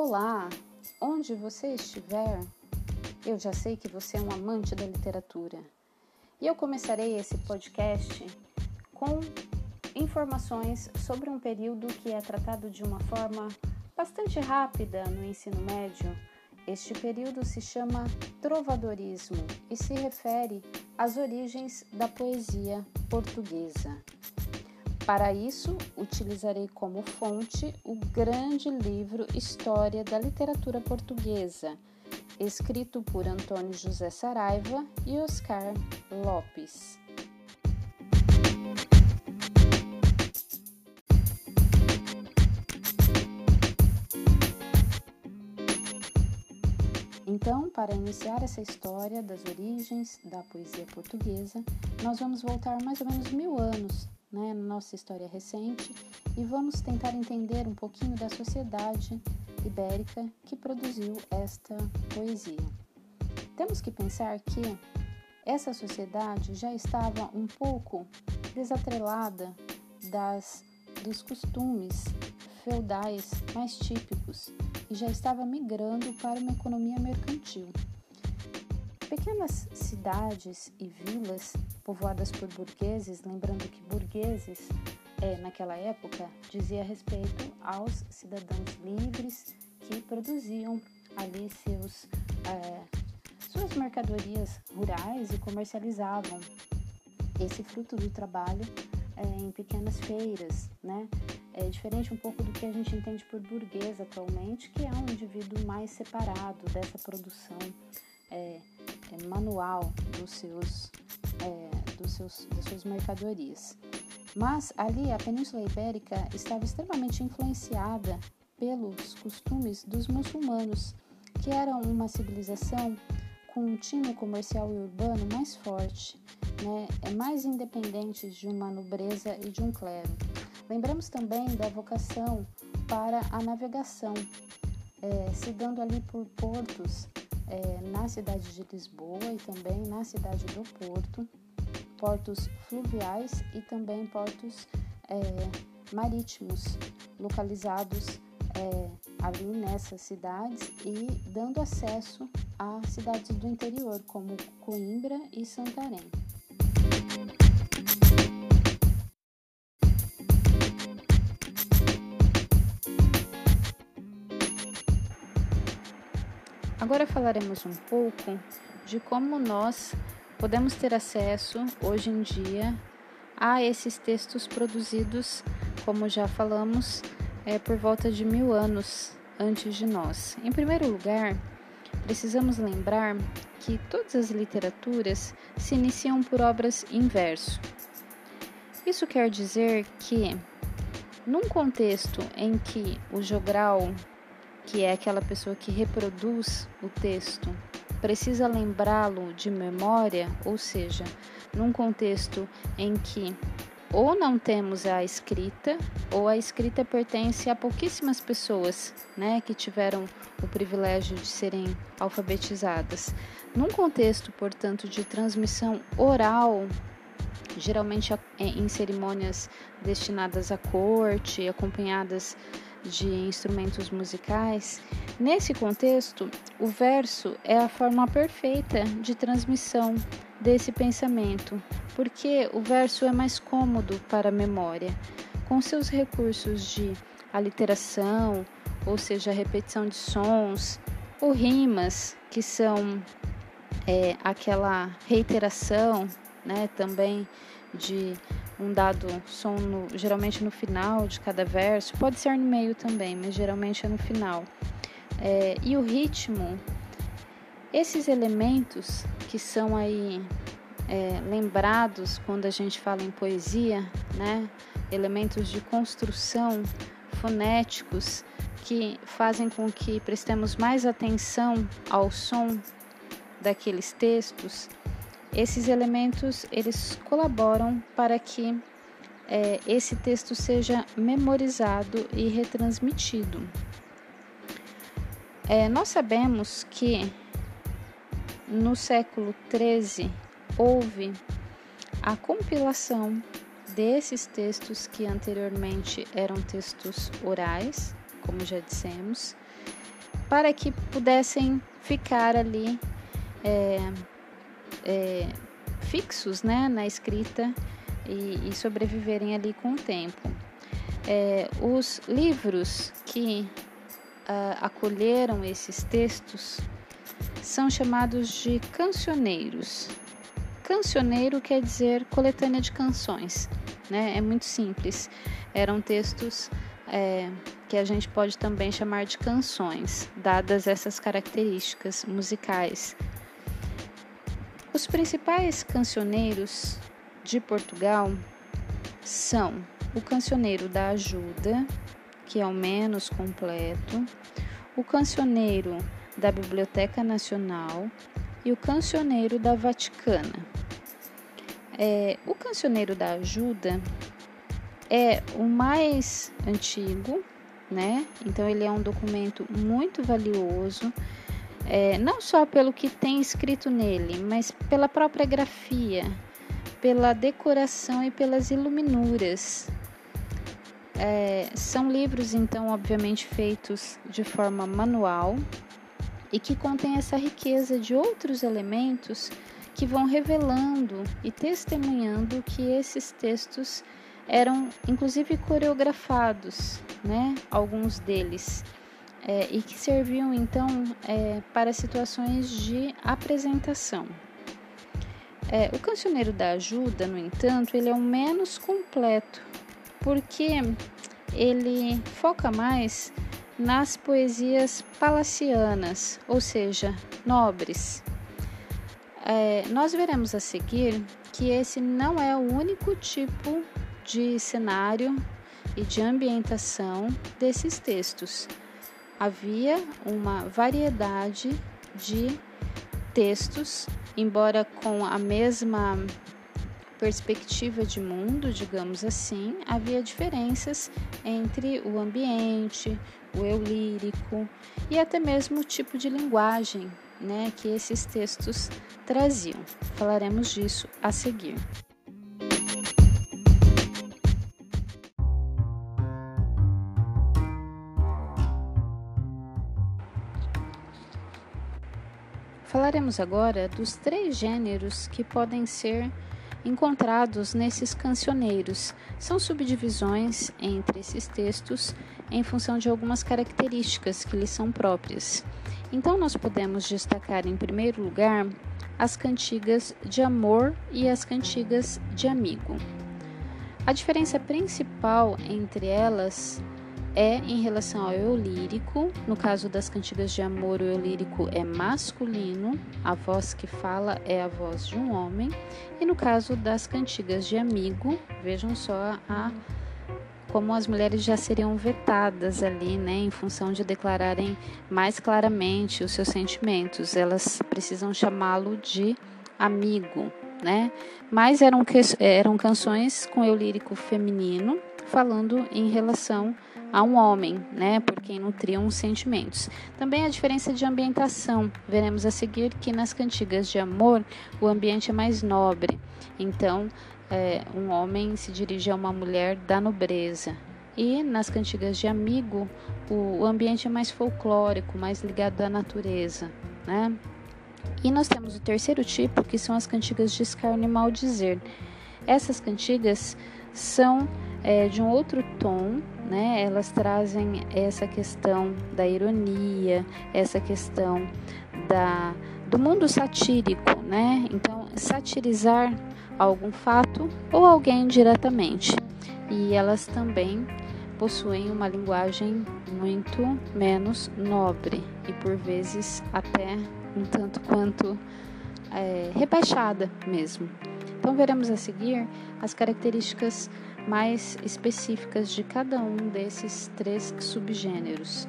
Olá, onde você estiver, eu já sei que você é um amante da literatura. E eu começarei esse podcast com informações sobre um período que é tratado de uma forma bastante rápida no ensino médio. Este período se chama trovadorismo e se refere às origens da poesia portuguesa. Para isso, utilizarei como fonte o grande livro História da Literatura Portuguesa, escrito por Antônio José Saraiva e Oscar Lopes. Então, para iniciar essa história das origens da poesia portuguesa, nós vamos voltar mais ou menos mil anos né, na nossa história recente e vamos tentar entender um pouquinho da sociedade ibérica que produziu esta poesia. Temos que pensar que essa sociedade já estava um pouco desatrelada das dos costumes feudais mais típicos e já estava migrando para uma economia mercantil. Pequenas cidades e vilas povoadas por burgueses, lembrando que burgueses é, naquela época dizia respeito aos cidadãos livres que produziam ali seus, é, suas mercadorias rurais e comercializavam esse fruto do trabalho é, em pequenas feiras, né? É diferente um pouco do que a gente entende por burguês atualmente, que é um indivíduo mais separado dessa produção é, manual dos seus, é, dos seus, das suas mercadorias. Mas ali a Península Ibérica estava extremamente influenciada pelos costumes dos muçulmanos, que eram uma civilização com um tino comercial e urbano mais forte, né, é mais independente de uma nobreza e de um clero. Lembramos também da vocação para a navegação, é, se dando ali por portos é, na cidade de Lisboa e também na cidade do Porto, portos fluviais e também portos é, marítimos localizados é, ali nessas cidades e dando acesso a cidades do interior como Coimbra e Santarém. Agora falaremos um pouco de como nós podemos ter acesso hoje em dia a esses textos produzidos, como já falamos, é, por volta de mil anos antes de nós. Em primeiro lugar, precisamos lembrar que todas as literaturas se iniciam por obras em verso. Isso quer dizer que, num contexto em que o jogral que é aquela pessoa que reproduz o texto, precisa lembrá-lo de memória, ou seja, num contexto em que ou não temos a escrita, ou a escrita pertence a pouquíssimas pessoas, né, que tiveram o privilégio de serem alfabetizadas. Num contexto, portanto, de transmissão oral, geralmente em cerimônias destinadas à corte, acompanhadas de instrumentos musicais, nesse contexto, o verso é a forma perfeita de transmissão desse pensamento, porque o verso é mais cômodo para a memória, com seus recursos de aliteração, ou seja, repetição de sons, ou rimas, que são é, aquela reiteração, né, também de um dado som no, geralmente no final de cada verso, pode ser no meio também, mas geralmente é no final. É, e o ritmo, esses elementos que são aí é, lembrados quando a gente fala em poesia, né? elementos de construção fonéticos que fazem com que prestemos mais atenção ao som daqueles textos esses elementos eles colaboram para que é, esse texto seja memorizado e retransmitido. É, nós sabemos que no século XIII houve a compilação desses textos que anteriormente eram textos orais, como já dissemos, para que pudessem ficar ali é, é, fixos né, na escrita e, e, sobreviverem ali com o tempo. É, os livros que uh, acolheram esses textos são chamados de cancioneiros. Cancioneiro quer dizer coletânea de canções, né? É muito simples. Eram textos é, que a gente pode também chamar de canções, dadas essas características musicais. Os principais cancioneiros de Portugal são o cancioneiro da ajuda, que é o menos completo, o cancioneiro da Biblioteca Nacional e o cancioneiro da Vaticana. É, o cancioneiro da ajuda é o mais antigo, né? Então ele é um documento muito valioso, é, não só pelo que tem escrito nele, mas pela própria grafia, pela decoração e pelas iluminuras. É, são livros, então, obviamente feitos de forma manual e que contém essa riqueza de outros elementos que vão revelando e testemunhando que esses textos eram inclusive coreografados, né? Alguns deles. É, e que serviam então é, para situações de apresentação. É, o cancioneiro da ajuda, no entanto, ele é o menos completo, porque ele foca mais nas poesias palacianas, ou seja, nobres. É, nós veremos a seguir que esse não é o único tipo de cenário e de ambientação desses textos. Havia uma variedade de textos, embora com a mesma perspectiva de mundo, digamos assim, havia diferenças entre o ambiente, o eu lírico e até mesmo o tipo de linguagem né, que esses textos traziam. Falaremos disso a seguir. Falaremos agora dos três gêneros que podem ser encontrados nesses cancioneiros. São subdivisões entre esses textos em função de algumas características que lhes são próprias. Então, nós podemos destacar em primeiro lugar as cantigas de amor e as cantigas de amigo. A diferença principal entre elas é em relação ao eu lírico. No caso das cantigas de amor, o eu lírico é masculino, a voz que fala é a voz de um homem. E no caso das cantigas de amigo, vejam só a como as mulheres já seriam vetadas ali, né, em função de declararem mais claramente os seus sentimentos. Elas precisam chamá-lo de amigo, né? Mas eram, eram canções com eu lírico feminino, falando em relação a um homem, né, por quem nutriam sentimentos. Também a diferença de ambientação. Veremos a seguir que nas cantigas de amor o ambiente é mais nobre. Então, é, um homem se dirige a uma mulher da nobreza. E nas cantigas de amigo, o, o ambiente é mais folclórico, mais ligado à natureza, né? E nós temos o terceiro tipo, que são as cantigas de escárnio e maldizer. Essas cantigas são é, de um outro tom, né? Elas trazem essa questão da ironia, essa questão da, do mundo satírico, né? Então, satirizar algum fato ou alguém diretamente. E elas também possuem uma linguagem muito menos nobre e por vezes até um tanto quanto é, rebaixada mesmo. Então veremos a seguir as características mais específicas de cada um desses três subgêneros.